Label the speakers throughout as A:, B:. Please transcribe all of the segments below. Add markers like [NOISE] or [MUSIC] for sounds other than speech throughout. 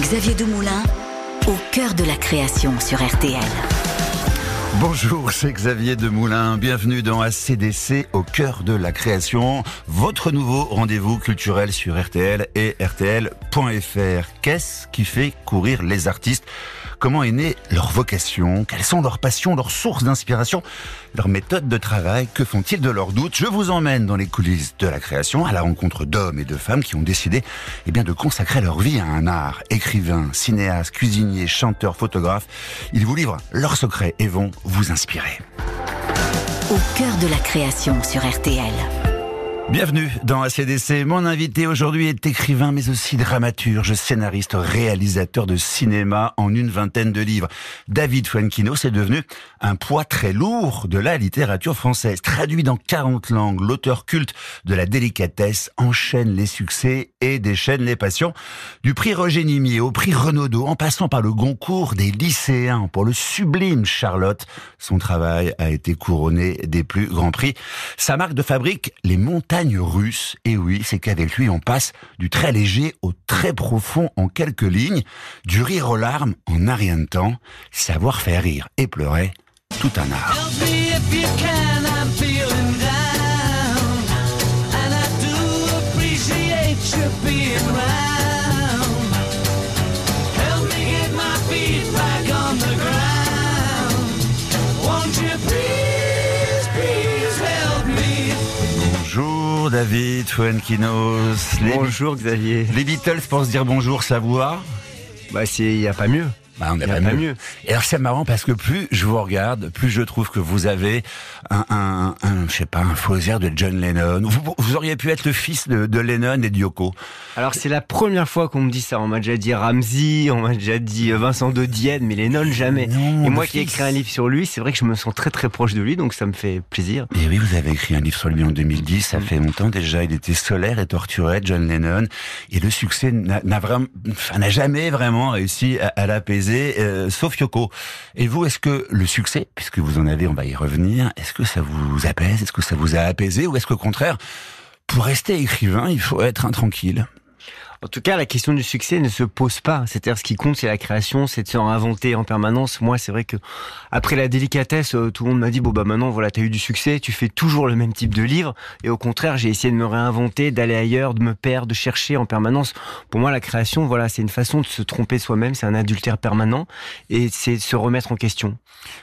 A: Xavier Demoulin, au cœur de la création sur RTL.
B: Bonjour, c'est Xavier Demoulin. Bienvenue dans ACDC au cœur de la création. Votre nouveau rendez-vous culturel sur RTL et RTL.fr. Qu'est-ce qui fait courir les artistes Comment est née leur vocation Quelles sont leurs passions, leurs sources d'inspiration Leurs méthodes de travail Que font-ils de leurs doutes? Je vous emmène dans les coulisses de la création à la rencontre d'hommes et de femmes qui ont décidé eh de consacrer leur vie à un art. Écrivains, cinéastes, cuisiniers, chanteurs, photographes. Ils vous livrent leurs secrets et vont vous inspirer.
A: Au cœur de la création sur RTL.
B: Bienvenue dans ACDC. Mon invité aujourd'hui est écrivain mais aussi dramaturge, scénariste, réalisateur de cinéma en une vingtaine de livres. David Fuenquino est devenu un poids très lourd de la littérature française. Traduit dans 40 langues, l'auteur culte de la délicatesse enchaîne les succès et déchaîne les passions. Du prix Roger Nimier au prix Renaudot, en passant par le Goncourt des lycéens pour le sublime Charlotte, son travail a été couronné des plus grands prix. Sa marque de fabrique, les montagnes russe. Et oui, c'est qu'avec lui, on passe du très léger au très profond en quelques lignes, du rire aux larmes en un rien de temps, savoir faire rire et pleurer, tout un art. David Fuenquinos.
C: Bonjour Xavier.
B: Les Beatles pour se dire bonjour, savoir
C: Bah il n'y a pas mieux.
B: Bah, on n'a pas, mieux. Et alors c'est marrant parce que plus je vous regarde, plus je trouve que vous avez un, un, un je sais pas, un faux air de John Lennon. Vous, vous, auriez pu être le fils de, de Lennon et de Yoko.
C: Alors c'est la première fois qu'on me dit ça. On m'a déjà dit Ramsey, on m'a déjà dit euh, Vincent de Dienne, mais Lennon jamais. et moi qui ai écrit un livre sur lui, c'est vrai que je me sens très très proche de lui, donc ça me fait plaisir.
B: Et oui, vous avez écrit un livre sur lui en 2010. Ça mm. fait longtemps déjà. Il était solaire et torturé, John Lennon, et le succès n'a vraiment, n'a jamais vraiment réussi à, à l'apaiser. Euh, sauf Yoko. Et vous, est-ce que le succès, puisque vous en avez, on va y revenir, est-ce que ça vous apaise? Est-ce que ça vous a apaisé? Ou est-ce qu'au contraire, pour rester écrivain, il faut être intranquille?
C: En tout cas, la question du succès ne se pose pas. C'est-à-dire, ce qui compte, c'est la création, c'est de se réinventer en permanence. Moi, c'est vrai que après la délicatesse, euh, tout le monde m'a dit bon bah maintenant, voilà, t'as eu du succès, tu fais toujours le même type de livre. Et au contraire, j'ai essayé de me réinventer, d'aller ailleurs, de me perdre, de chercher en permanence. Pour moi, la création, voilà, c'est une façon de se tromper soi-même. C'est un adultère permanent et c'est se remettre en question.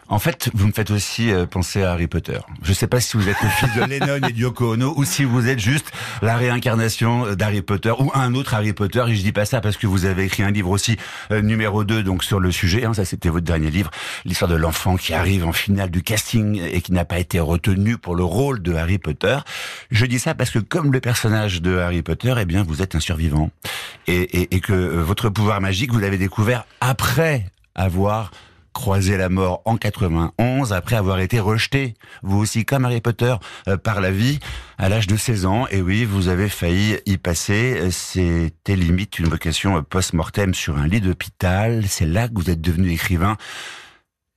B: En fait, vous me faites aussi euh, penser à Harry Potter. Je sais pas si vous êtes le fils de [LAUGHS] Lennon et de Yoko Ono ou si vous êtes juste la réincarnation d'Harry Potter ou un autre Harry Potter. Et je dis pas ça parce que vous avez écrit un livre aussi euh, numéro 2 donc sur le sujet. Hein, ça, c'était votre dernier livre, l'histoire de l'enfant qui arrive en finale du casting et qui n'a pas été retenu pour le rôle de Harry Potter. Je dis ça parce que comme le personnage de Harry Potter, eh bien, vous êtes un survivant et, et, et que euh, votre pouvoir magique, vous l'avez découvert après avoir croisé la mort en 91 après avoir été rejeté, vous aussi comme Harry Potter, euh, par la vie à l'âge de 16 ans. Et oui, vous avez failli y passer. C'était limite une vocation post-mortem sur un lit d'hôpital. C'est là que vous êtes devenu écrivain.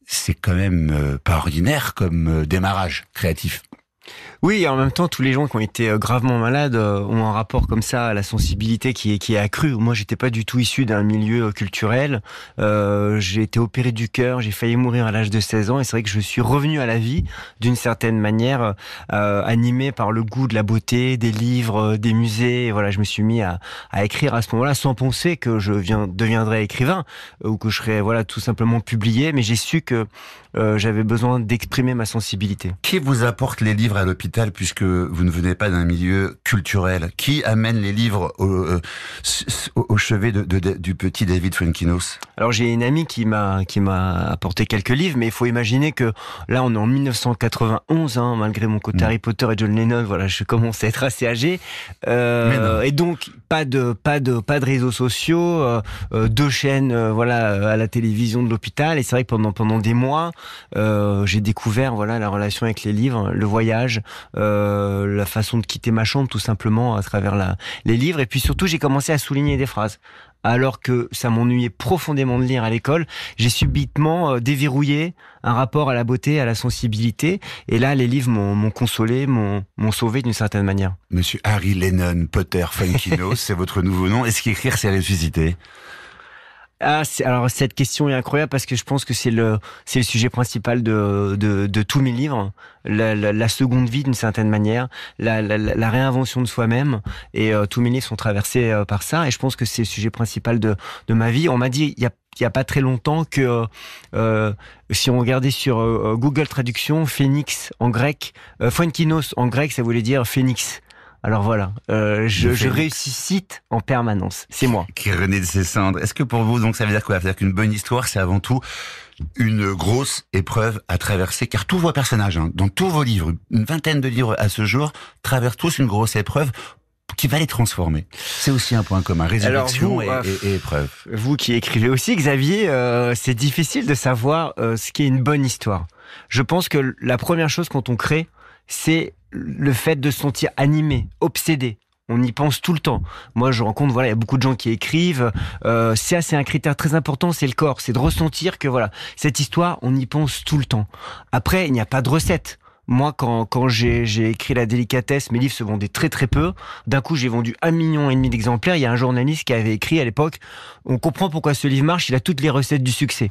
B: C'est quand même euh, pas ordinaire comme euh, démarrage créatif.
C: Oui, et en même temps, tous les gens qui ont été euh, gravement malades euh, ont un rapport comme ça à la sensibilité qui est, qui est accrue. Moi, j'étais pas du tout issu d'un milieu euh, culturel. Euh, j'ai été opéré du cœur, j'ai failli mourir à l'âge de 16 ans, et c'est vrai que je suis revenu à la vie d'une certaine manière, euh, animé par le goût de la beauté, des livres, des musées. Et voilà, je me suis mis à, à écrire à ce moment-là, sans penser que je viens, deviendrais écrivain ou que je serais voilà tout simplement publié. Mais j'ai su que euh, j'avais besoin d'exprimer ma sensibilité.
B: Qui vous apporte les livres à l'hôpital? Puisque vous ne venez pas d'un milieu culturel. Qui amène les livres au, euh, au chevet de, de, du petit David Fuenkinos
C: Alors j'ai une amie qui m'a qui m'a apporté quelques livres, mais il faut imaginer que là on est en 1991, hein, malgré mon côté mm. Harry Potter et John Lennon, voilà, je commence à être assez âgé, euh, et donc pas de pas de pas de réseaux sociaux, euh, euh deux chaînes, euh, voilà, à la télévision de l'hôpital, et c'est vrai que pendant pendant des mois, j'ai découvert voilà la relation avec les livres, le voyage, euh, la façon de quitter ma chambre tout simplement à travers la, les livres. Et puis surtout, j'ai commencé à souligner des phrases. Alors que ça m'ennuyait profondément de lire à l'école, j'ai subitement euh, déverrouillé un rapport à la beauté, à la sensibilité. Et là, les livres m'ont consolé, m'ont sauvé d'une certaine manière.
B: Monsieur Harry Lennon Potter Funkino, [LAUGHS] c'est votre nouveau nom. Est-ce qu'écrire, c'est ressusciter?
C: Ah, alors cette question est incroyable parce que je pense que c'est le c'est le sujet principal de, de, de tous mes livres, la, la, la seconde vie d'une certaine manière, la, la réinvention de soi-même et euh, tous mes livres sont traversés euh, par ça et je pense que c'est le sujet principal de, de ma vie. On m'a dit il y a il y a pas très longtemps que euh, si on regardait sur Google Traduction, phénix en grec, Fuenkinos en grec, ça voulait dire phénix. Alors voilà, euh, je, je réussite en permanence. C'est moi.
B: Qui renaît de ses cendres. Est-ce que pour vous, donc, ça veut dire quoi? Ça veut dire qu'une bonne histoire, c'est avant tout une grosse épreuve à traverser, car tous vos personnages, hein, dans tous vos livres, une vingtaine de livres à ce jour, traversent tous une grosse épreuve qui va les transformer. C'est aussi un point commun, résurrection et, euh, et, épreuve.
C: Vous qui écrivez aussi, Xavier, euh, c'est difficile de savoir euh, ce qui est une bonne histoire. Je pense que la première chose quand on crée, c'est le fait de se sentir animé, obsédé. On y pense tout le temps. Moi, je rencontre, voilà, il y a beaucoup de gens qui écrivent. Euh, c'est un critère très important, c'est le corps, c'est de ressentir que voilà, cette histoire, on y pense tout le temps. Après, il n'y a pas de recette. Moi, quand, quand j'ai écrit La délicatesse, mes livres se vendaient très très peu. D'un coup, j'ai vendu un million et demi d'exemplaires. Il y a un journaliste qui avait écrit à l'époque, on comprend pourquoi ce livre marche, il a toutes les recettes du succès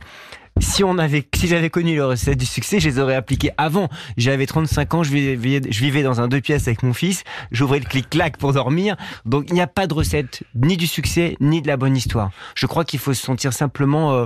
C: si on avait, si j'avais connu le recette du succès, je les aurais appliquées avant. J'avais 35 ans, je vivais, je vivais dans un deux pièces avec mon fils, j'ouvrais le clic-clac pour dormir. Donc, il n'y a pas de recette, ni du succès, ni de la bonne histoire. Je crois qu'il faut se sentir simplement euh,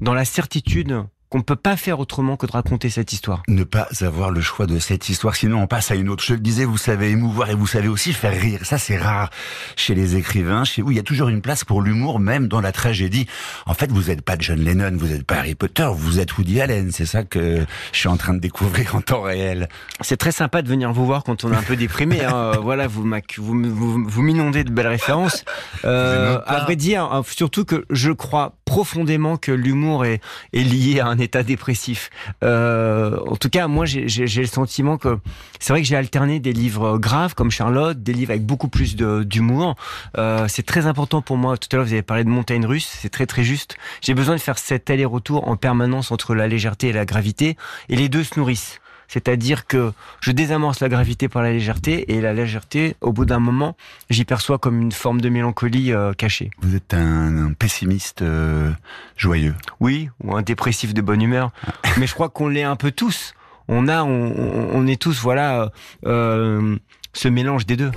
C: dans la certitude qu'on ne peut pas faire autrement que de raconter cette histoire.
B: Ne pas avoir le choix de cette histoire, sinon on passe à une autre. Je le disais, vous savez émouvoir et vous savez aussi faire rire. Ça, c'est rare chez les écrivains, chez vous. Il y a toujours une place pour l'humour, même dans la tragédie. En fait, vous n'êtes pas John Lennon, vous n'êtes pas Harry Potter, vous êtes Woody Allen. C'est ça que je suis en train de découvrir en temps réel.
C: C'est très sympa de venir vous voir quand on est un peu déprimé. Hein. [LAUGHS] voilà, vous, vous, vous, m'inondez de belles références. Euh, à vrai dire, hein, surtout que je crois profondément que l'humour est, est lié à un état dépressif. Euh, en tout cas, moi, j'ai le sentiment que c'est vrai que j'ai alterné des livres graves comme Charlotte, des livres avec beaucoup plus d'humour. Euh, c'est très important pour moi. Tout à l'heure, vous avez parlé de montagne russe, c'est très très juste. J'ai besoin de faire cet aller-retour en permanence entre la légèreté et la gravité, et les deux se nourrissent. C'est-à-dire que je désamorce la gravité par la légèreté et la légèreté, au bout d'un moment, j'y perçois comme une forme de mélancolie euh, cachée.
B: Vous êtes un, pessimiste euh, joyeux.
C: Oui, ou un dépressif de bonne humeur. [LAUGHS] Mais je crois qu'on l'est un peu tous. On a, on, est tous, voilà, euh, ce mélange des deux.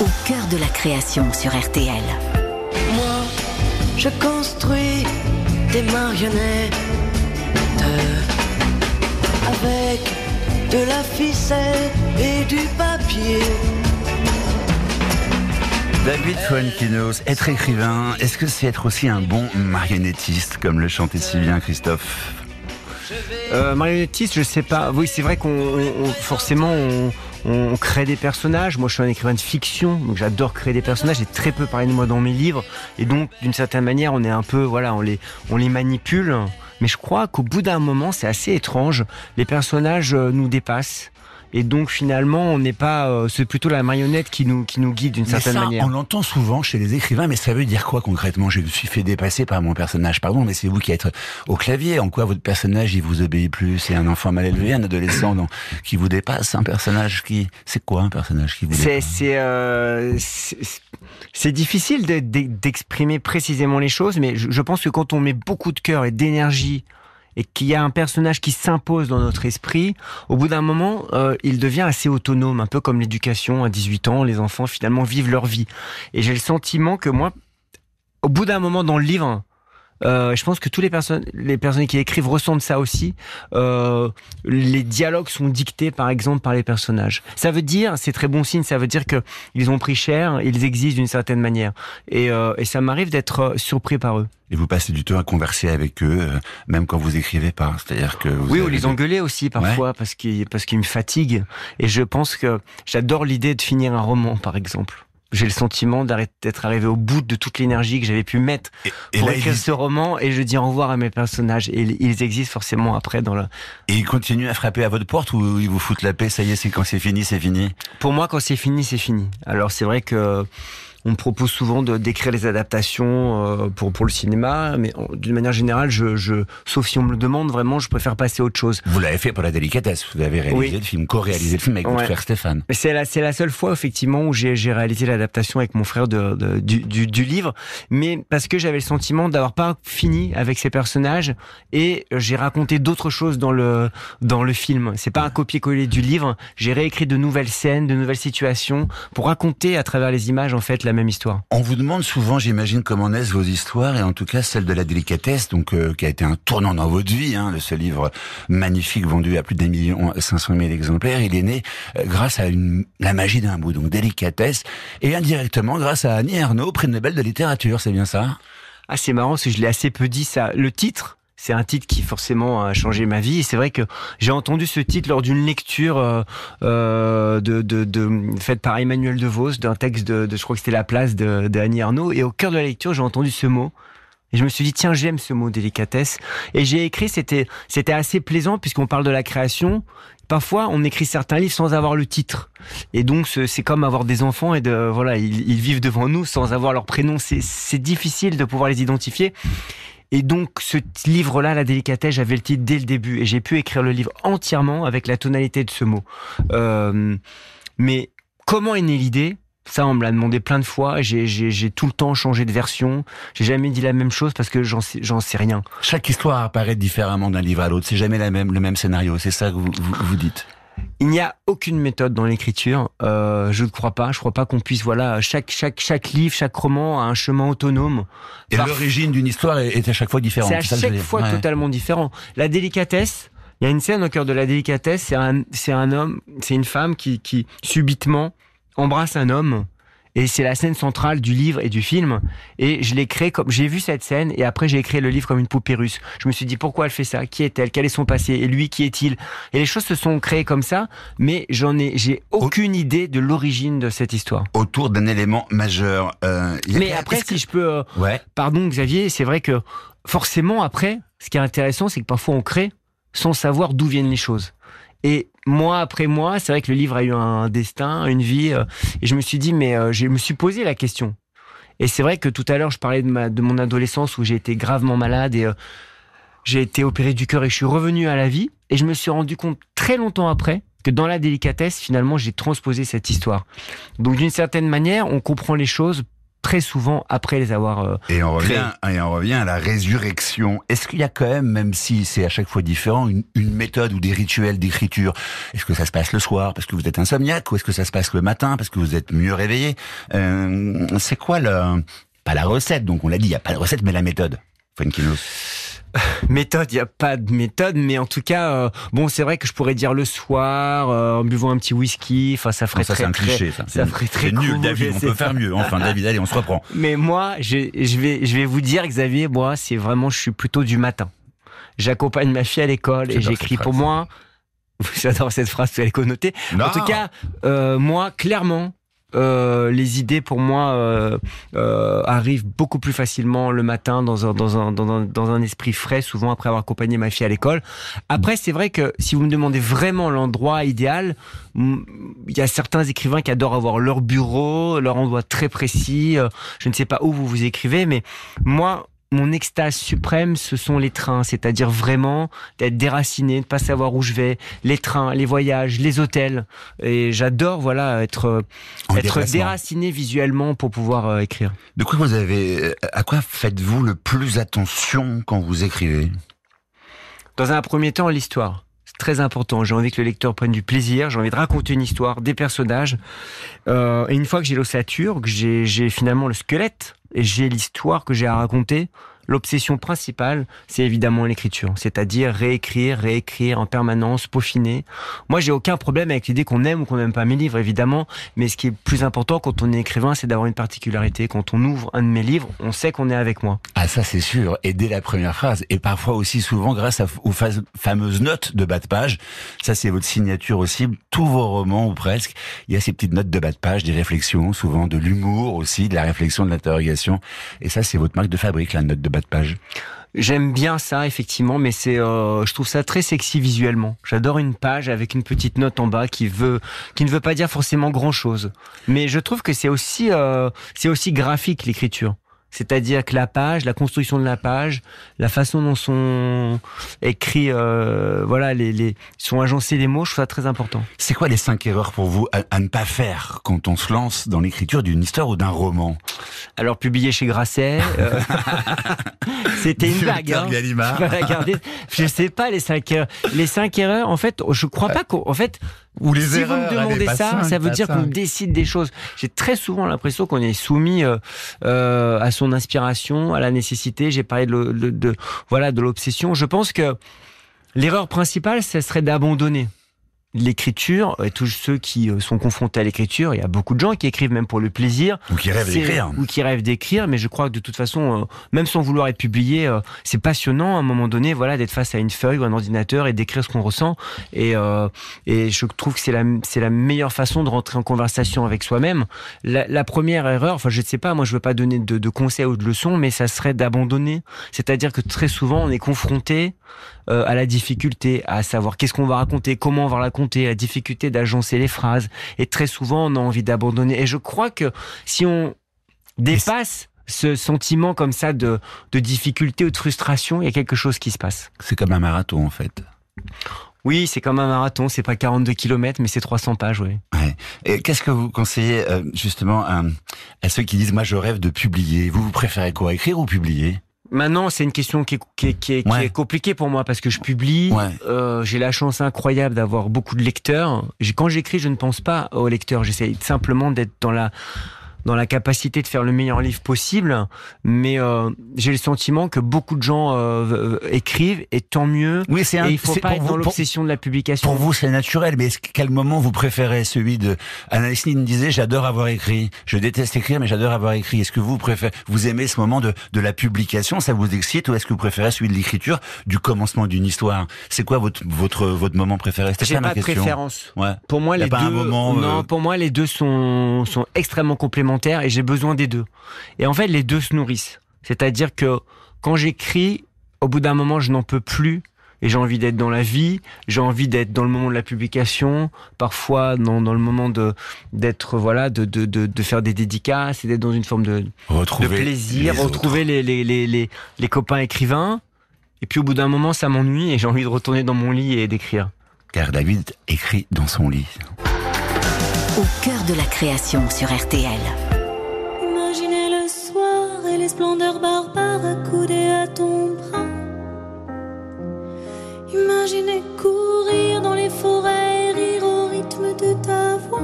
A: Au cœur de la création sur RTL.
D: Moi, je construis des marionnettes de la ficelle et du papier.
B: David Fuenkinos, être écrivain, est-ce que c'est être aussi un bon marionnettiste, comme le chantait si bien Christophe?
C: Euh, Marionnettiste, je sais pas. Oui, c'est vrai qu'on forcément on, on, crée des personnages. Moi, je suis un écrivain de fiction, donc j'adore créer des personnages. J'ai très peu parlé de moi dans mes livres, et donc d'une certaine manière, on est un peu, voilà, on les, on les manipule. Mais je crois qu'au bout d'un moment, c'est assez étrange. Les personnages euh, nous dépassent. Et donc finalement, on n'est pas, euh, c'est plutôt la marionnette qui nous qui nous guide d'une certaine manière.
B: On l'entend souvent chez les écrivains, mais ça veut dire quoi concrètement? Je me suis fait dépasser par mon personnage. Pardon, mais c'est vous qui êtes au clavier. En quoi votre personnage il vous obéit plus? C'est un enfant mal élevé, un adolescent qui vous dépasse, un personnage qui, c'est quoi un personnage qui vous dépasse?
C: C'est euh, c'est difficile d'exprimer précisément les choses, mais je pense que quand on met beaucoup de cœur et d'énergie et qu'il y a un personnage qui s'impose dans notre esprit, au bout d'un moment, euh, il devient assez autonome, un peu comme l'éducation à 18 ans, les enfants finalement vivent leur vie. Et j'ai le sentiment que moi, au bout d'un moment dans le livre, euh, je pense que tous les personnes, les personnes qui écrivent ressentent ça aussi. Euh, les dialogues sont dictés, par exemple, par les personnages. Ça veut dire, c'est très bon signe. Ça veut dire que ils ont pris cher, ils existent d'une certaine manière. Et, euh, et ça m'arrive d'être euh, surpris par eux.
B: Et vous passez du temps à converser avec eux, euh, même quand vous écrivez pas. C'est-à-dire que vous
C: oui, ou les engueuler aussi parfois parce qu'ils parce qu'ils me fatiguent. Et je pense que j'adore l'idée de finir un roman, par exemple j'ai le sentiment d'être arrivé au bout de toute l'énergie que j'avais pu mettre pour écrire ce roman et je dis au revoir à mes personnages et ils existent forcément après dans le.
B: Et ils continuent à frapper à votre porte ou ils vous foutent la paix Ça y est, c'est quand c'est fini, c'est fini?
C: Pour moi, quand c'est fini, c'est fini. Alors c'est vrai que on me propose souvent de d'écrire les adaptations euh, pour pour le cinéma, mais d'une manière générale, je, je, sauf si on me le demande vraiment, je préfère passer à autre chose.
B: Vous l'avez fait pour la délicatesse. Vous avez réalisé le film, co-réalisé le film avec votre frère Stéphane.
C: C'est la c'est la seule fois effectivement où j'ai j'ai réalisé l'adaptation avec mon frère de, de du, du, du livre, mais parce que j'avais le sentiment d'avoir pas fini avec ces personnages et j'ai raconté d'autres choses dans le dans le film. C'est pas un copier-coller du livre. J'ai réécrit de nouvelles scènes, de nouvelles situations pour raconter à travers les images en fait la même histoire.
B: On vous demande souvent, j'imagine, comment naissent vos histoires et en tout cas celle de la délicatesse, donc euh, qui a été un tournant dans votre vie. Hein, ce livre magnifique vendu à plus d'un million cinq cent mille exemplaires, il est né euh, grâce à une, la magie d'un mot, donc délicatesse, et indirectement grâce à Annie Ernaux, prix Nobel de littérature. C'est bien ça?
C: Ah, c'est marrant, parce que je l'ai assez peu dit ça. Le titre? C'est un titre qui forcément a changé ma vie. C'est vrai que j'ai entendu ce titre lors d'une lecture euh, euh de, de, de, faite par Emmanuel DeVos d'un texte de, de, je crois que c'était La Place de, de Annie Arnaud. Et au cœur de la lecture, j'ai entendu ce mot. Et je me suis dit tiens j'aime ce mot délicatesse. Et j'ai écrit c'était c'était assez plaisant puisqu'on parle de la création. Parfois, on écrit certains livres sans avoir le titre, et donc c'est comme avoir des enfants et de voilà, ils, ils vivent devant nous sans avoir leur prénom. C'est difficile de pouvoir les identifier. Et donc, ce livre-là, La délicatesse, j'avais le titre dès le début et j'ai pu écrire le livre entièrement avec la tonalité de ce mot. Euh, mais comment est née l'idée? Ça, on me l'a demandé plein de fois. J'ai tout le temps changé de version. J'ai jamais dit la même chose parce que j'en sais, sais rien.
B: Chaque histoire apparaît différemment d'un livre à l'autre. C'est jamais la même, le même scénario. C'est ça que vous, vous, vous dites?
C: Il n'y a aucune méthode dans l'écriture. Euh, je ne crois pas. Je crois pas qu'on puisse. Voilà, chaque chaque chaque livre, chaque roman a un chemin autonome.
B: Et l'origine d'une histoire est, à chaque fois différente.
C: C'est à chaque fois ouais. totalement différent. La délicatesse. Il y a une scène au cœur de la délicatesse. C'est un c'est un homme, c'est une femme qui qui subitement embrasse un homme et c'est la scène centrale du livre et du film. Et je l'ai créé comme j'ai vu cette scène et après j'ai écrit le livre comme une poupée russe. Je me suis dit pourquoi elle fait ça? Qui est-elle? Quel est son passé? Et lui, qui est-il? Et les choses se sont créées comme ça, mais j'en ai j'ai aucune idée de l'origine de cette histoire.
B: Autour d'un élément majeur.
C: Euh, mais après, si je peux, euh, ouais. pardon Xavier, c'est vrai que forcément après, ce qui est intéressant, c'est que parfois on crée sans savoir d'où viennent les choses. Et mois après mois, c'est vrai que le livre a eu un destin, une vie, euh, et je me suis dit, mais euh, je me suis posé la question. Et c'est vrai que tout à l'heure, je parlais de, ma, de mon adolescence où j'ai été gravement malade et euh, j'ai été opéré du cœur et je suis revenu à la vie. Et je me suis rendu compte très longtemps après que dans la délicatesse, finalement, j'ai transposé cette histoire. Donc d'une certaine manière, on comprend les choses très souvent après les avoir euh,
B: et on revient et on revient à la résurrection. Est-ce qu'il y a quand même même si c'est à chaque fois différent une, une méthode ou des rituels d'écriture? Est-ce que ça se passe le soir parce que vous êtes insomniaque ou est-ce que ça se passe le matin parce que vous êtes mieux réveillé? Euh, c'est quoi le pas la recette donc on l'a dit il y a pas de recette mais la méthode Funkinos [LAUGHS]
C: méthode, il n'y a pas de méthode, mais en tout cas, euh, bon, c'est vrai que je pourrais dire le soir, euh, en buvant un petit whisky, enfin, ça ferait
B: ça,
C: très,
B: un cliché,
C: ça. ça ferait très
B: nul,
C: cool,
B: David, on peut
C: ça.
B: faire mieux. Enfin, David, allez, on se reprend. [LAUGHS]
C: Mais moi, je, je vais, je vais vous dire, Xavier, moi, c'est vraiment, je suis plutôt du matin. J'accompagne ma fille à l'école et j'écris pour moi. [LAUGHS] J'adore cette phrase, est connotée.
B: Non.
C: En tout cas, euh, moi, clairement, euh, les idées pour moi euh, euh, arrivent beaucoup plus facilement le matin dans un, dans, un, dans, un, dans un esprit frais, souvent après avoir accompagné ma fille à l'école. Après, c'est vrai que si vous me demandez vraiment l'endroit idéal, il y a certains écrivains qui adorent avoir leur bureau, leur endroit très précis. Je ne sais pas où vous vous écrivez, mais moi, mon extase suprême, ce sont les trains, c'est-à-dire vraiment d'être déraciné, de pas savoir où je vais, les trains, les voyages, les hôtels. Et j'adore, voilà, être
B: En
C: être déraciné visuellement pour pouvoir euh, écrire.
B: De quoi vous avez, à quoi faites-vous le plus attention quand vous écrivez?
C: Dans un premier temps, l'histoire. C'est très important. J'ai envie que le lecteur prenne du plaisir. J'ai envie de raconter une histoire, des personnages. Euh, et une fois que j'ai l'ossature, que j'ai finalement le squelette et j'ai l'histoire que j'ai à raconter, l'obsession principale, c'est évidemment l'écriture. C'est-à-dire réécrire, réécrire en permanence, peaufiner. Moi, j'ai aucun problème avec l'idée qu'on aime ou qu'on n'aime pas mes livres, évidemment. Mais ce qui est plus important quand on est écrivain, c'est d'avoir une particularité. Quand on ouvre un de mes livres, on sait qu'on est avec moi.
B: Ah ça c'est sûr, et dès la première phrase, et parfois aussi souvent grâce aux fameuses notes de bas de page, ça c'est votre signature aussi, tous vos romans ou presque, il y a ces petites notes de bas de page, des réflexions, souvent de l'humour aussi, de la réflexion, de l'interrogation, et ça c'est votre marque de fabrique, la note de de page.
C: J'aime bien ça, effectivement, mais c'est, euh, je trouve ça très sexy visuellement. J'adore une page avec une petite note en bas qui veut, qui ne veut pas dire forcément grand chose. Mais je trouve que c'est aussi, euh, c'est aussi graphique l'écriture. C'est-à-dire que la page, la construction de la page, la façon dont sont écrits, euh, voilà, les, les, sont agencés les mots, je trouve ça très important.
B: C'est quoi les cinq erreurs pour vous à, à ne pas faire quand on se lance dans l'écriture d'une histoire ou d'un roman?
C: Alors, publié chez Grasset, euh, [LAUGHS] c'était une blague. Hein. Garder. Je sais pas les cinq erreurs. Les cinq erreurs, en fait, je crois pas qu'en fait,
B: Ou les
C: si
B: erreurs,
C: vous me
B: allez,
C: demandez ça, ça veut dire qu'on décide des choses. J'ai très souvent l'impression qu'on est soumis euh, euh, à son inspiration, à la nécessité. J'ai parlé de, de- voilà de l'obsession. Je pense que l'erreur principale, ce serait d'abandonner l'écriture et tous ceux qui euh, sont confrontés à l'écriture. Il y a beaucoup de gens qui écrivent même pour le plaisir
B: Ou qui rêvent d'écrire.
C: Ou qui rêvent d'écrire, mais je crois que de toute façon, euh, même sans vouloir être publié, euh, c'est passionnant à un moment donné, voilà, d'être face à une feuille ou un ordinateur et d'écrire ce qu'on ressent. Et, euh, et je trouve que c'est la, c'est la meilleure façon de rentrer en conversation avec soi-même. La, la première erreur, enfin, je ne sais pas, moi, je veux pas donner de, de conseils ou de leçons, mais ça serait d'abandonner. C'est-à-dire que très souvent, on est confronté euh, à la difficulté, à savoir qu'est-ce qu'on va raconter, comment on va raconter, la difficulté d'agencer les phrases. Et très souvent, on a envie d'abandonner. Et je crois que si on dépasse ce sentiment comme ça de, de difficulté ou de frustration, il y a quelque chose qui se passe.
B: C'est comme un marathon en fait.
C: Oui, c'est comme un marathon, c'est pas 42 km, mais c'est 300 pages, oui.
B: Ouais. Et qu'est-ce que vous conseillez euh, justement à, à ceux qui disent moi je rêve de publier Vous vous préférez quoi écrire ou publier?
C: Maintenant, c'est une question qui est, qui est, qui est, qui
B: Ouais.
C: est compliquée pour moi parce que je publie.
B: Ouais.
C: Euh, j'ai la chance incroyable d'avoir beaucoup de lecteurs. Quand j'écris, je ne pense pas aux lecteurs. J'essaie simplement d'être dans la dans la capacité de faire le meilleur livre possible, mais euh, j'ai le sentiment que beaucoup de gens euh, euh, écrivent et tant mieux.
B: Oui, c'est un.
C: Et il faut
B: c'est
C: pas être
B: vous-
C: dans l'obsession de la publication.
B: Pour vous, c'est naturel, mais quel moment vous préférez celui de Anaïs Nin disait j'adore avoir écrit, je déteste écrire, mais j'adore avoir écrit. Est-ce que vous préférez, vous aimez ce moment de, de la publication, ça vous excite, ou est-ce que vous préférez celui de l'écriture, du commencement d'une histoire? C'est quoi votre votre votre moment préféré? C'était ça ma
C: pas
B: question.
C: préférence.
B: Ouais.
C: Pour moi, les deux,
B: moment, euh,
C: non, pour moi, les deux sont, sont extrêmement complémentaires et j'ai besoin des deux. Et en fait, les deux se nourrissent. C'est-à-dire que quand j'écris, au bout d'un moment, je n'en peux plus et j'ai envie d'être dans la vie, j'ai envie d'être dans le moment de la publication, parfois dans, dans le moment de d'être voilà de, de, de, de faire des dédicaces et d'être dans une forme de, de
B: Retrouver
C: plaisir,
B: les
C: retrouver les, les, les, les copains écrivains. Et puis au bout d'un moment, ça m'ennuie et j'ai envie de retourner dans mon lit et d'écrire.
B: Car David écrit dans son lit.
A: Au cœur de la création sur RTL.
E: Splendeurs barbares accoudées à ton bras. Imaginez courir dans les forêts rire au rythme de ta voix.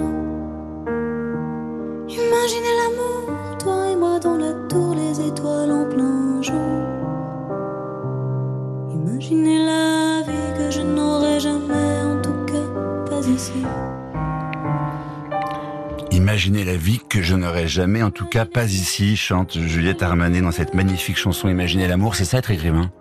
E: Imaginez l'amour, toi et moi dans la Imaginez la vie que je n'aurai jamais, en tout cas pas ici,
B: chante Juliette Armanet dans cette magnifique chanson Imaginez l'amour. C'est ça être écrivain?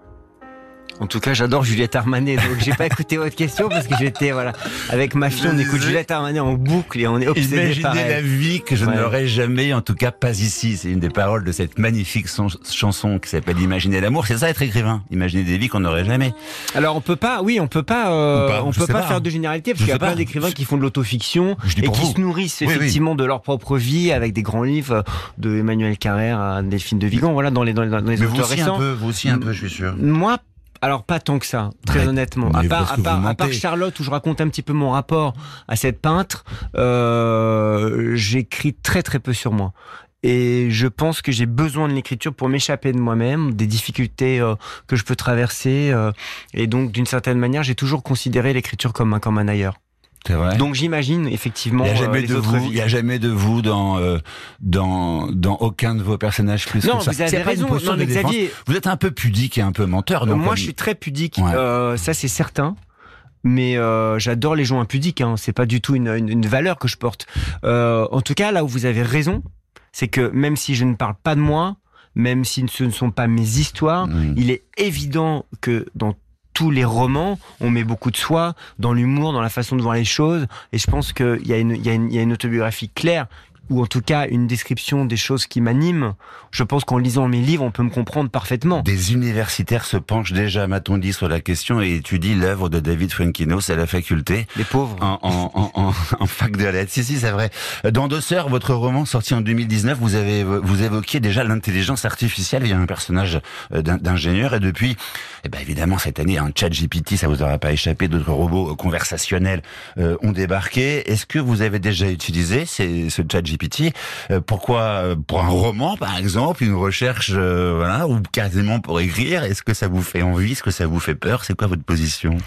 C: En tout cas, j'adore Juliette Armanet, donc j'ai pas écouté votre question parce que j'étais voilà avec ma fille, on écoute Juliette Armanet en boucle et on est obsédé par
B: Imaginez la
C: elle.
B: vie que je
C: Ouais.
B: n'aurai jamais, en tout cas pas ici. C'est une des paroles de cette magnifique son- chanson qui s'appelle Imaginer l'amour. C'est ça être écrivain. Imaginer des vies qu'on n'aurait jamais.
C: Alors on peut pas, oui, on peut pas, euh, on peut pas
B: pas.
C: faire de généralité parce qu'il y a plein d'écrivains qui font de l'autofiction et qui
B: vous.
C: se nourrissent
B: Oui, oui.
C: effectivement de leur propre vie avec des grands livres de Emmanuel Carrère à Delphine de Vigan, voilà dans les dans les, dans les
B: Mais vous aussi
C: récents.
B: un peu, vous aussi un peu, je suis sûr.
C: Moi, alors pas tant que ça, très
B: Ouais,
C: honnêtement. À part, à, part, à part. Charlotte, où je raconte un petit peu mon rapport à cette peintre, euh, j'écris très très peu sur moi. Et je pense que j'ai besoin de l'écriture pour m'échapper de moi-même, des difficultés euh, que je peux traverser. euh, et donc, d'une certaine manière, j'ai toujours considéré l'écriture comme un, comme un ailleurs.
B: Vrai.
C: Donc, j'imagine effectivement
B: il n'y a
C: euh,
B: jamais
C: les
B: de
C: autres
B: vous,
C: vies.
B: il y a jamais de vous dans euh, dans dans aucun de vos personnages plus
C: Non,
B: que ça.
C: vous avez raison. Non, mais. Xavier,
B: Vous êtes un peu pudique et un peu menteur. non
C: Moi,
B: comme-
C: je suis très pudique,
B: Ouais.
C: euh, ça c'est certain. Mais euh, j'adore les gens impudiques. Hein. C'est pas du tout une, une- une valeur que je porte. Euh, en tout cas, là où vous avez raison, c'est que même si je ne parle pas de moi, même si ce ne sont pas mes histoires,
B: Mm.
C: il est évident que dans tous les romans, on met beaucoup de soi, dans l'humour, dans la façon de voir les choses. Et je pense qu'il y, a une- autobiographie claire ou en tout cas une description des choses qui m'animent. Je pense qu'en lisant mes livres, on peut me comprendre parfaitement.
B: Des universitaires se penchent déjà, m'a-t-on dit, sur la question et étudient l'œuvre de David Fuenkinos à la faculté.
C: Les pauvres.
B: En, en, en, en fac de lettres. Si, si, c'est vrai. Dans Deux Sœurs, votre roman sorti en 2019, vous avez vous évoquiez déjà l'intelligence artificielle. Il y a un personnage euh, d'ingénieur et depuis, eh ben évidemment, cette année, un chat GPT, ça vous aura pas échappé, d'autres robots conversationnels euh, ont débarqué. Est-ce que vous avez déjà utilisé ces, ce chat GPT euh, Pourquoi Pour un roman, par exemple, une recherche, voilà, ou quasiment pour écrire Est-ce que ça vous fait envie Est-ce que ça vous fait peur? C'est quoi votre position?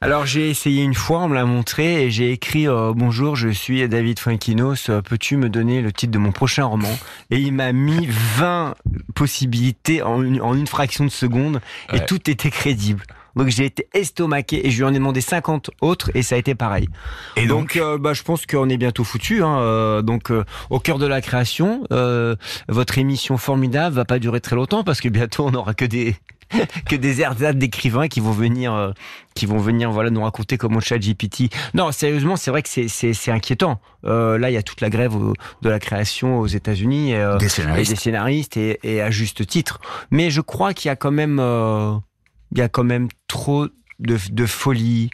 C: Alors j'ai essayé une fois, on me l'a montré et j'ai écrit euh, bonjour, je suis David Frankinos, euh, peux-tu me donner le titre de mon prochain roman? Et il m'a mis 20 possibilités en une, fraction de seconde et tout était crédible. Donc j'ai été estomaqué et je lui en ai demandé 50 autres et ça a été pareil. Et donc, euh, bah, je pense qu'on est bientôt foutu. Hein, donc au cœur de la création, votre émission formidable va pas durer très longtemps parce que bientôt on n'aura que des [LAUGHS] que des ersatz d'écrivains qui vont venir, euh, qui vont venir, voilà, nous raconter comment chat GPT. Non, sérieusement, c'est vrai que c'est, c'est, inquiétant. Euh, là, il y a toute la grève de la création aux États-Unis
B: euh, des
C: scénaristes. et des scénaristes et, et, à juste titre. Mais je crois qu'il y a quand même, il y a quand même trop de, de folie,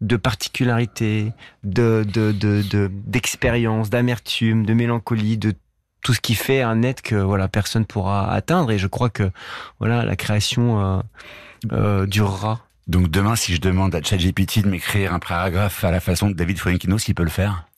C: de particularité, de, de, de, d'expérience, d'amertume, de mélancolie, de tout ce qui fait un net que voilà personne pourra atteindre et je crois que voilà la création euh, euh, durera.
B: Donc demain, si je demande à ChatGPT de m'écrire un paragraphe à la façon de David Fuenkinos, il peut le faire?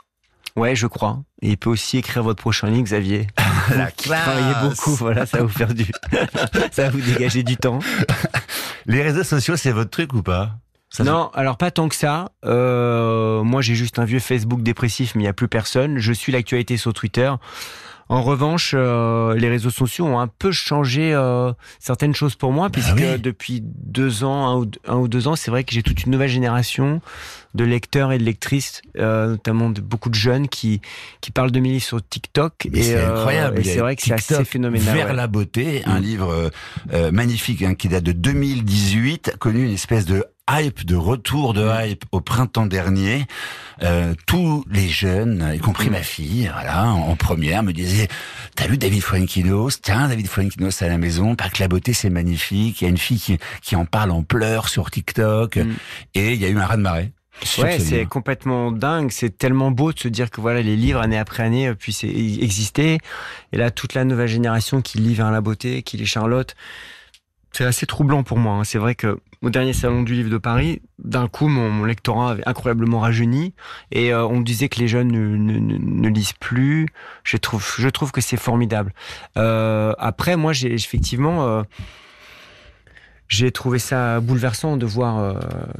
C: Ouais, je crois. Et il peut aussi écrire votre prochain livre, Xavier. [LAUGHS]
B: la classe. Travaillez
C: beaucoup, voilà, ça va vous faire du, [LAUGHS] ça va vous dégager du temps. [LAUGHS]
B: Les réseaux sociaux, c'est votre truc ou pas?
C: Non, alors pas tant que ça. Euh, moi, j'ai juste un vieux Facebook dépressif, mais il n'y a plus personne. Je suis l'actualité sur Twitter. En revanche, euh, les réseaux sociaux ont un peu changé euh, certaines choses pour moi, bah puisque depuis deux ans, un ou, deux ans, c'est vrai que j'ai toute une nouvelle génération de lecteurs et de lectrices, euh, notamment de beaucoup de jeunes qui qui parlent de livres sur TikTok.
B: et c'est incroyable.
C: Et c'est vrai que c'est assez phénoménal.
B: Vers la beauté, un mm. livre magnifique hein, qui date de 2018, connu une espèce de hype, de retour de hype au printemps dernier. Euh, tous les jeunes, y compris ma fille, voilà, en, première, me disaient "T'as lu David Fuenkinos? Tiens, David Fuenkinos à la maison. Pas que la beauté, c'est magnifique. Il y a une fille qui, qui en parle en pleurs sur TikTok, mm. et il y a eu un raz de marée."
C: Ouais, c'est complètement dingue. C'est tellement beau de se dire que voilà, les livres année après année euh, puissent e-, exister. Et là, toute la nouvelle génération qui lit vers la beauté, qui lit Charlotte, c'est assez troublant pour moi. Hein. C'est vrai que au dernier salon du livre de Paris, d'un coup, mon, lectorat avait incroyablement rajeuni et euh, on disait que les jeunes ne, ne, ne, lisent plus. Je trouve, je trouve que c'est formidable. Euh, après, moi, j'ai effectivement euh, j'ai trouvé ça bouleversant de voir euh,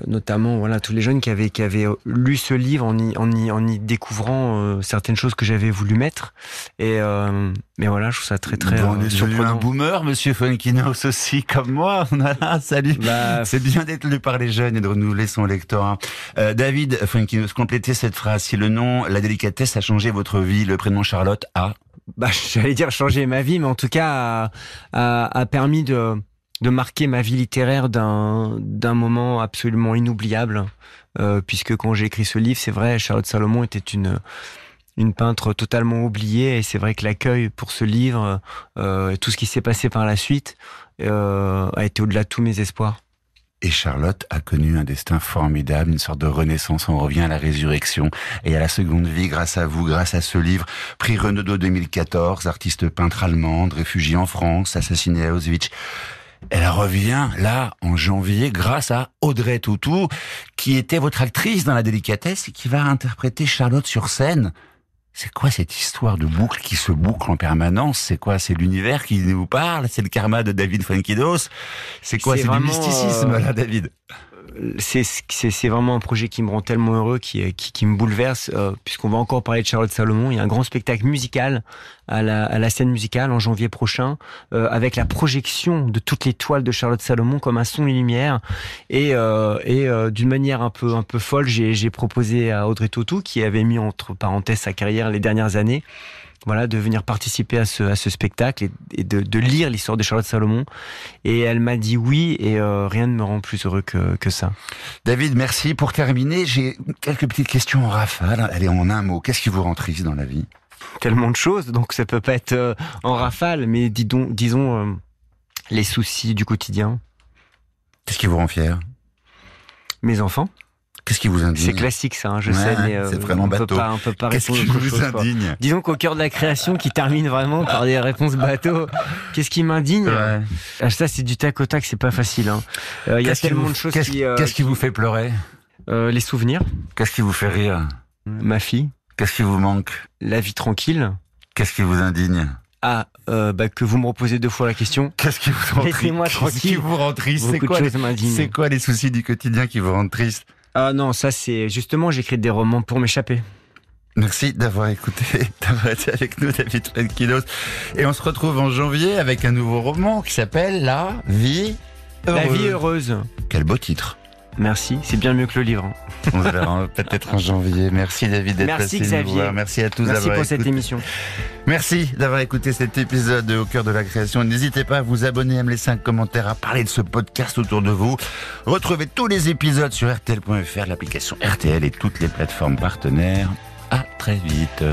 C: notamment voilà tous les jeunes qui avaient qui avaient lu ce livre en y en y, en y découvrant euh, certaines choses que j'avais voulu mettre. Et euh, mais voilà je trouve ça très très
B: bon, on est surprenant. un boomer monsieur Funkinos aussi comme moi. [LAUGHS] Salut. Bah, c'est bien d'être lu par les jeunes et de renouveler son lectorat. David Funkinos complétez cette phrase. Si le nom la délicatesse a changé votre vie le prénom Charlotte a
C: bah [LAUGHS] j'allais dire changer ma vie mais en tout cas a, a, a permis de de marquer ma vie littéraire d'un moment absolument inoubliable, euh, puisque quand j'ai écrit ce livre, c'est vrai, Charlotte Salomon était une une peintre totalement oubliée, et c'est vrai que l'accueil pour ce livre, euh, tout ce qui s'est passé par la suite, euh, a été au-delà de tous mes espoirs.
B: Et Charlotte a connu un destin formidable, une sorte de renaissance. On revient à la résurrection et à la seconde vie grâce à vous, grâce à ce livre. Prix Renaudot 2014, artiste peintre allemande, réfugiée en France, assassinée à Auschwitz. Elle revient là en janvier grâce à Audrey Tautou, qui était votre actrice dans La Délicatesse et qui va interpréter Charlotte sur scène. C'est quoi cette histoire de boucle qui se boucle en permanence? C'est quoi? C'est l'univers qui nous parle? C'est le karma de David Frankidos? C'est quoi? C'est du mysticisme là, David
C: c'est vraiment un projet qui me rend tellement heureux, qui, me bouleverse, euh, puisqu'on va encore parler de Charlotte Salomon. Il y a un grand spectacle musical à la, scène musicale en janvier prochain, euh, avec la projection de toutes les toiles de Charlotte Salomon comme un son et lumière. Et, et euh, d'une manière un peu, un peu folle, j'ai proposé à Audrey Tautou, qui avait mis entre parenthèses sa carrière les dernières années, voilà, de venir participer à ce, à ce spectacle et, de, de, lire l'histoire de Charlotte Salomon. Et elle m'a dit oui, et euh, rien ne me rend plus heureux que, que ça.
B: David, merci. Pour terminer, j'ai quelques petites questions en rafale. Allez, en un mot, qu'est-ce qui vous rend triste dans la vie?
C: Tellement de choses, donc ça peut pas être euh, en rafale, mais dis donc, disons euh, les soucis du quotidien.
B: Qu'est-ce qui vous rend fier?
C: Mes enfants.
B: Qu'est-ce qui vous indigne
C: C'est classique ça, hein, je
B: Ouais,
C: sais, mais
B: c'est
C: euh,
B: vraiment
C: on peut
B: bateau.
C: pas, on peut pas
B: Qu'est-ce qui vous
C: quoi.
B: indigne
C: Disons qu'au cœur de la création, qui termine vraiment par des réponses bateau, qu'est-ce qui m'indigne
B: Ouais.
C: Ah, Ça, c'est du tac au tac, c'est pas facile. hein. Euh, Il y a tellement
B: vous-
C: de choses
B: qu'est-ce-
C: qui. euh,
B: Qu'est-ce qui vous fait pleurer
C: les souvenirs,
B: Qu'est-ce qui vous fait rire
C: ma fille,
B: Qu'est-ce qui vous manque
C: la vie tranquille.
B: Qu'est-ce qui vous indigne
C: Ah, euh, bah, que vous me reposez deux fois la question.
B: Qu'est-ce qui vous rend triste Qu'est-ce qui vous rend triste C'est quoi, les- c'est quoi les soucis du quotidien qui vous rendent triste
C: Ah non, ça c'est justement, j'écris des romans pour m'échapper.
B: Merci d'avoir écouté, [LAUGHS] d'avoir été avec nous, David Tranquilos. Et on se retrouve en janvier avec un nouveau roman qui s'appelle La vie heureuse.
C: La vie heureuse.
B: Quel beau titre.
C: Merci, c'est bien mieux que le livre. hein. [LAUGHS]
B: On se verra peut-être en janvier. Merci David d'être
C: Merci,
B: passé nous
C: Xavier.
B: voir. Merci à tous
C: Merci
B: d'avoir
C: pour cette émission.
B: Merci d'avoir écouté cet épisode de Au cœur de la création. N'hésitez pas à vous abonner, à me laisser un commentaire, à parler de ce podcast autour de vous. Retrouvez tous les épisodes sur RTL.fr, l'application RTL et toutes les plateformes partenaires. À très vite.